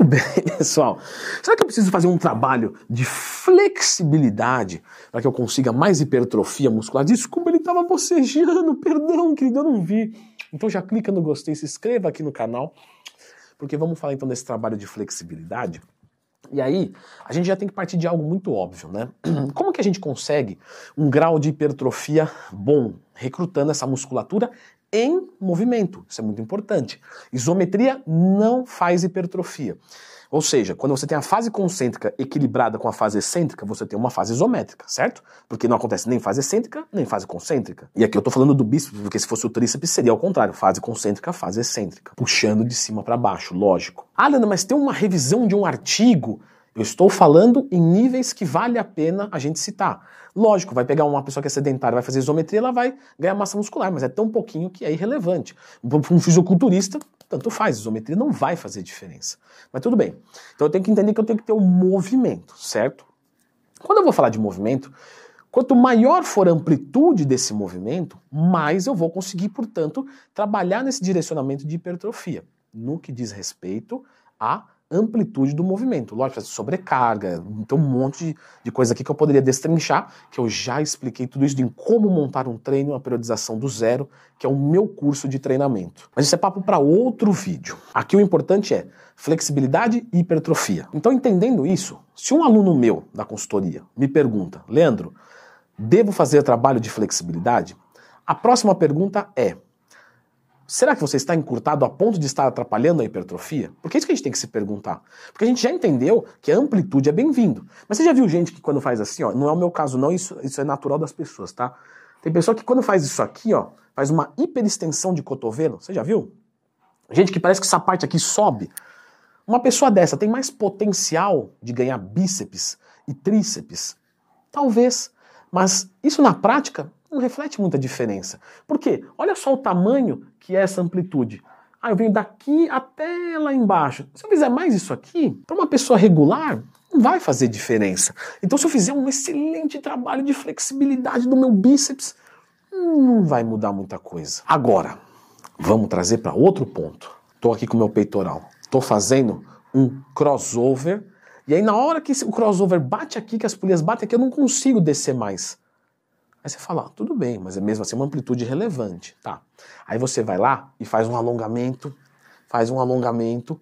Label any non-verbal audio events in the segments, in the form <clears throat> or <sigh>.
Muito <laughs> bem, pessoal. Será que eu preciso fazer um trabalho de flexibilidade para que eu consiga mais hipertrofia muscular? Desculpa, ele estava bocejando, perdão, querido, eu não vi. Então já clica no gostei, se inscreva aqui no canal, porque vamos falar então desse trabalho de flexibilidade. E aí, a gente já tem que partir de algo muito óbvio, né? <clears throat> Como que a gente consegue um grau de hipertrofia bom, recrutando essa musculatura em movimento? Isso é muito importante. Isometria não faz hipertrofia. Ou seja, quando você tem a fase concêntrica equilibrada com a fase excêntrica, você tem uma fase isométrica, certo? Porque não acontece nem fase excêntrica, nem fase concêntrica. E aqui eu tô falando do bíceps, porque se fosse o tríceps seria ao contrário, fase concêntrica, fase excêntrica, puxando de cima para baixo, lógico. Ah, Leandro, mas tem uma revisão de um artigo eu estou falando em níveis que vale a pena a gente citar. Lógico, vai pegar uma pessoa que é sedentária, vai fazer isometria, ela vai ganhar massa muscular, mas é tão pouquinho que é irrelevante. Um fisiculturista, tanto faz, isometria não vai fazer diferença. Mas tudo bem. Então eu tenho que entender que eu tenho que ter um movimento, certo? Quando eu vou falar de movimento, quanto maior for a amplitude desse movimento, mais eu vou conseguir, portanto, trabalhar nesse direcionamento de hipertrofia, no que diz respeito a amplitude do movimento. Lógico, sobrecarga, tem um monte de, de coisa aqui que eu poderia destrinchar, que eu já expliquei tudo isso de como montar um treino, uma periodização do zero, que é o meu curso de treinamento. Mas isso é papo para outro vídeo. Aqui o importante é flexibilidade e hipertrofia. Então, entendendo isso, se um aluno meu da consultoria me pergunta, Leandro, devo fazer trabalho de flexibilidade? A próxima pergunta é: Será que você está encurtado a ponto de estar atrapalhando a hipertrofia? Porque é isso que a gente tem que se perguntar. Porque a gente já entendeu que a amplitude é bem-vindo. Mas você já viu gente que quando faz assim, ó, não é o meu caso não, isso, isso é natural das pessoas, tá? Tem pessoa que quando faz isso aqui, ó, faz uma hiperextensão de cotovelo. Você já viu? Gente que parece que essa parte aqui sobe. Uma pessoa dessa tem mais potencial de ganhar bíceps e tríceps? Talvez. Mas isso na prática não reflete muita diferença. Por quê? Olha só o tamanho que é essa amplitude. Ah, eu venho daqui até lá embaixo. Se eu fizer mais isso aqui, para uma pessoa regular, não vai fazer diferença. Então, se eu fizer um excelente trabalho de flexibilidade do meu bíceps, não vai mudar muita coisa. Agora, vamos trazer para outro ponto. Estou aqui com o meu peitoral. Estou fazendo um crossover. E aí, na hora que o crossover bate aqui, que as polias batem aqui, eu não consigo descer mais. Aí você fala, ah, tudo bem, mas é mesmo assim uma amplitude relevante, tá? Aí você vai lá e faz um alongamento, faz um alongamento,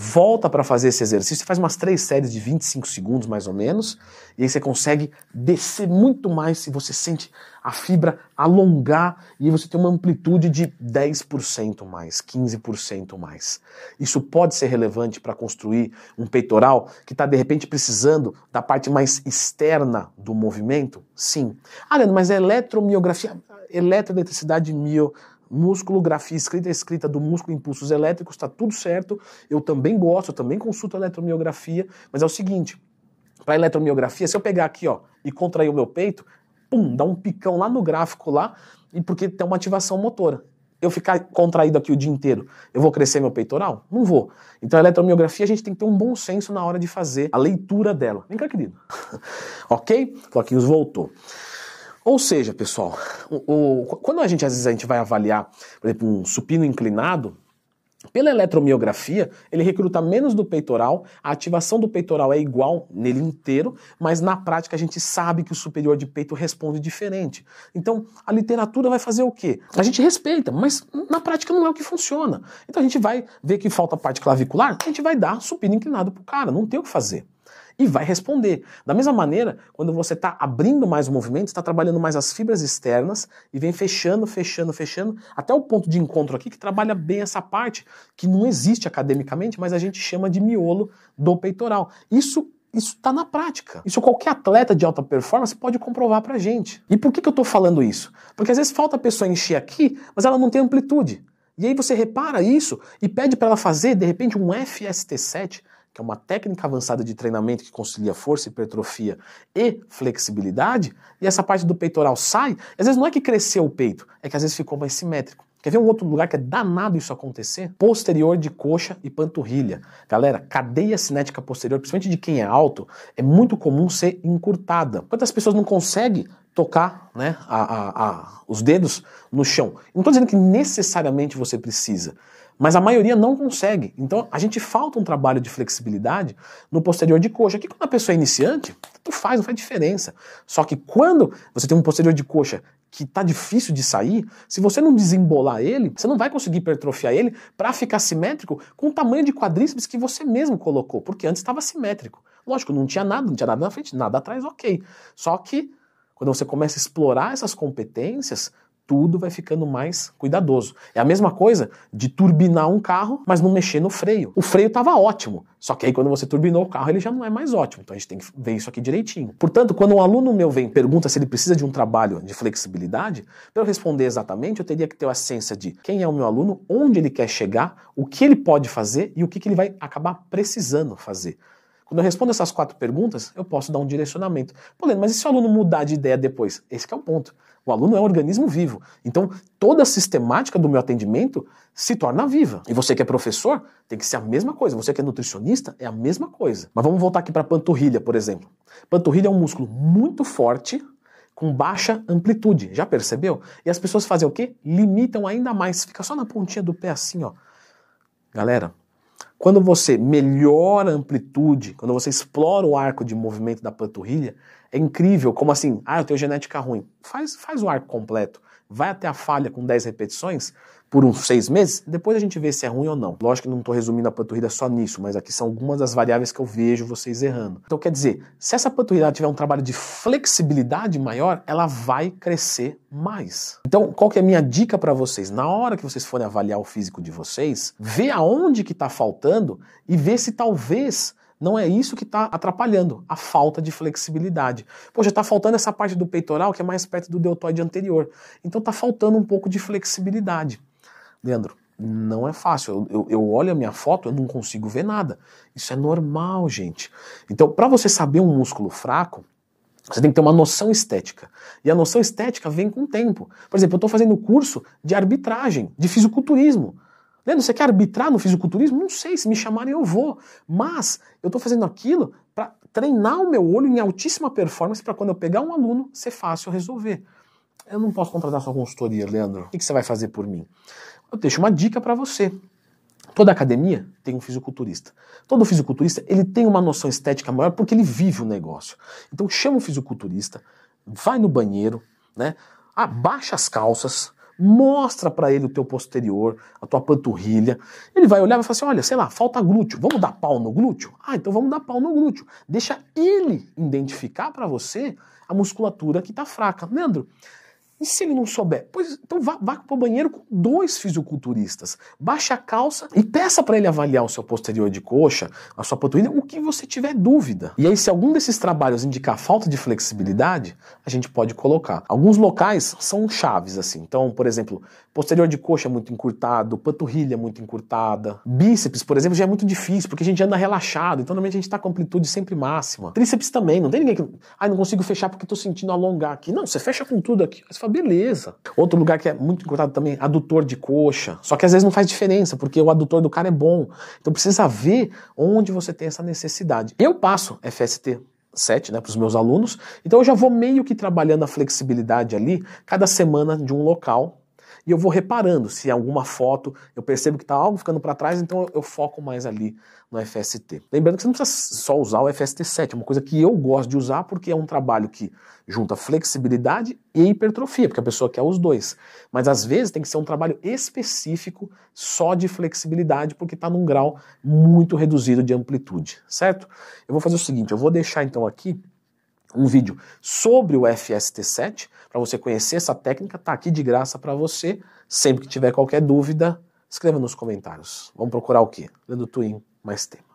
volta para fazer esse exercício, faz umas três séries de 25 segundos mais ou menos, e aí você consegue descer muito mais se você sente a fibra alongar e aí você tem uma amplitude de 10% mais, 15% mais. Isso pode ser relevante para construir um peitoral que está de repente precisando da parte mais externa do movimento? Sim. Ah, Leandro, mas é eletromiografia, eletroeletricidade mio músculo, grafia escrita, escrita do músculo, impulsos elétricos, está tudo certo. Eu também gosto, eu também consulto a eletromiografia, mas é o seguinte, para eletromiografia, se eu pegar aqui ó, e contrair o meu peito, pum, dá um picão lá no gráfico lá, e porque tem uma ativação motora. Eu ficar contraído aqui o dia inteiro, eu vou crescer meu peitoral? Não vou. Então a eletromiografia a gente tem que ter um bom senso na hora de fazer a leitura dela. Vem cá, querido. <laughs> ok? Floquinhos voltou. Ou seja, pessoal, o, o, quando a gente às vezes a gente vai avaliar, por exemplo, um supino inclinado, pela eletromiografia, ele recruta menos do peitoral, a ativação do peitoral é igual nele inteiro, mas na prática a gente sabe que o superior de peito responde diferente. Então, a literatura vai fazer o quê? A gente respeita, mas na prática não é o que funciona. Então a gente vai ver que falta parte clavicular, a gente vai dar supino inclinado pro cara, não tem o que fazer e vai responder. Da mesma maneira, quando você está abrindo mais o movimento, está trabalhando mais as fibras externas e vem fechando, fechando, fechando, até o ponto de encontro aqui que trabalha bem essa parte, que não existe academicamente, mas a gente chama de miolo do peitoral. Isso isso está na prática. Isso qualquer atleta de alta performance pode comprovar para gente. E por que, que eu estou falando isso? Porque às vezes falta a pessoa encher aqui, mas ela não tem amplitude. E aí você repara isso e pede para ela fazer, de repente, um FST7 que é uma técnica avançada de treinamento que concilia força, hipertrofia e flexibilidade, e essa parte do peitoral sai, às vezes não é que cresceu o peito, é que às vezes ficou mais simétrico. Quer ver um outro lugar que é danado isso acontecer? Posterior de coxa e panturrilha. Galera, cadeia cinética posterior, principalmente de quem é alto, é muito comum ser encurtada. Quantas pessoas não conseguem tocar né, a, a, a, os dedos no chão? Não estou dizendo que necessariamente você precisa, Mas a maioria não consegue. Então a gente falta um trabalho de flexibilidade no posterior de coxa. Que quando a pessoa é iniciante, tu faz, não faz diferença. Só que quando você tem um posterior de coxa que tá difícil de sair, se você não desembolar ele, você não vai conseguir hipertrofiar ele para ficar simétrico com o tamanho de quadríceps que você mesmo colocou, porque antes estava simétrico. Lógico, não tinha nada, não tinha nada na frente, nada atrás, ok. Só que quando você começa a explorar essas competências, tudo vai ficando mais cuidadoso. É a mesma coisa de turbinar um carro, mas não mexer no freio. O freio estava ótimo, só que aí quando você turbinou o carro, ele já não é mais ótimo. Então a gente tem que ver isso aqui direitinho. Portanto, quando um aluno meu vem e pergunta se ele precisa de um trabalho de flexibilidade, para eu responder exatamente, eu teria que ter a ciência de quem é o meu aluno, onde ele quer chegar, o que ele pode fazer e o que, que ele vai acabar precisando fazer. Quando eu respondo essas quatro perguntas, eu posso dar um direcionamento. Pô, mas e se o aluno mudar de ideia depois? Esse é o ponto. O aluno é um organismo vivo. Então, toda a sistemática do meu atendimento se torna viva. E você que é professor, tem que ser a mesma coisa. Você que é nutricionista, é a mesma coisa. Mas vamos voltar aqui para a panturrilha, por exemplo. Panturrilha é um músculo muito forte, com baixa amplitude. Já percebeu? E as pessoas fazem o quê? Limitam ainda mais. Fica só na pontinha do pé assim, ó. Galera, quando você melhora a amplitude, quando você explora o arco de movimento da panturrilha, é incrível como assim, ah, eu tenho genética ruim. Faz, faz o arco completo vai até a falha com 10 repetições por uns seis meses, depois a gente vê se é ruim ou não. Lógico que não estou resumindo a panturrilha só nisso, mas aqui são algumas das variáveis que eu vejo vocês errando. Então quer dizer, se essa panturrilha tiver um trabalho de flexibilidade maior, ela vai crescer mais. Então qual que é a minha dica para vocês? Na hora que vocês forem avaliar o físico de vocês, vê aonde que está faltando e vê se talvez não é isso que está atrapalhando, a falta de flexibilidade. Poxa, está faltando essa parte do peitoral que é mais perto do deltoide anterior. Então está faltando um pouco de flexibilidade. Leandro, não é fácil. Eu, eu, eu, olho a minha foto, eu não consigo ver nada. Isso é normal, gente. Então, para você saber um músculo fraco, você tem que ter uma noção estética. E a noção estética vem com o tempo. Por exemplo, eu estou fazendo curso de arbitragem, de fisiculturismo. Leandro, você quer arbitrar no fisiculturismo? Não sei, se me chamarem eu vou. Mas eu estou fazendo aquilo para treinar o meu olho em altíssima performance para quando eu pegar um aluno ser fácil resolver. Eu não posso contratar sua consultoria, Leandro. O que você vai fazer por mim? Eu deixo uma dica para você. Toda academia tem um fisiculturista. Todo fisiculturista ele tem uma noção estética maior porque ele vive o negócio. Então chama o fisiculturista, vai no banheiro, né? Abaixa as calças, mostra para ele o teu posterior, a tua panturrilha. Ele vai olhar e vai falar assim: olha, sei lá, falta glúteo. Vamos dar pau no glúteo? Ah, então vamos dar pau no glúteo. Deixa ele identificar para você a musculatura que está fraca. Leandro, e se ele não souber? Pois então vá, vá para o banheiro com dois fisiculturistas. Baixe a calça e peça para ele avaliar o seu posterior de coxa, a sua panturrilha, o que você tiver dúvida. E aí, se algum desses trabalhos indicar falta de flexibilidade, a gente pode colocar. Alguns locais são chaves, assim. Então, por exemplo, posterior de coxa é muito encurtado, panturrilha é muito encurtada. Bíceps, por exemplo, já é muito difícil, porque a gente anda relaxado. Então, normalmente a gente está com amplitude sempre máxima. Tríceps também, não tem ninguém que. Ai, não consigo fechar porque estou sentindo alongar aqui. Não, você fecha com tudo aqui. Você fala, beleza. Outro lugar que é muito encurtado também, adutor de coxa. Só que às vezes não faz diferença, porque o adutor do cara é bom. Então precisa ver onde você tem essa necessidade. Eu passo FST 7 né, para os meus alunos, então eu já vou meio que trabalhando a flexibilidade ali, cada semana de um local, e eu vou reparando se alguma foto eu percebo que está algo ficando para trás, então eu, eu, foco mais ali no FST. Lembrando que você não precisa só usar o FST7, é uma coisa que eu gosto de usar porque é um trabalho que junta flexibilidade e hipertrofia, porque a pessoa quer os dois. Mas às vezes tem que ser um trabalho específico só de flexibilidade, porque está num grau muito reduzido de amplitude, certo? Eu vou fazer o seguinte, eu vou deixar então aqui um vídeo sobre o FST7 para você conhecer essa técnica, tá aqui de graça para você. Sempre que tiver qualquer dúvida, escreva nos comentários. Vamos procurar o quê? Lendo Twin mais tempo.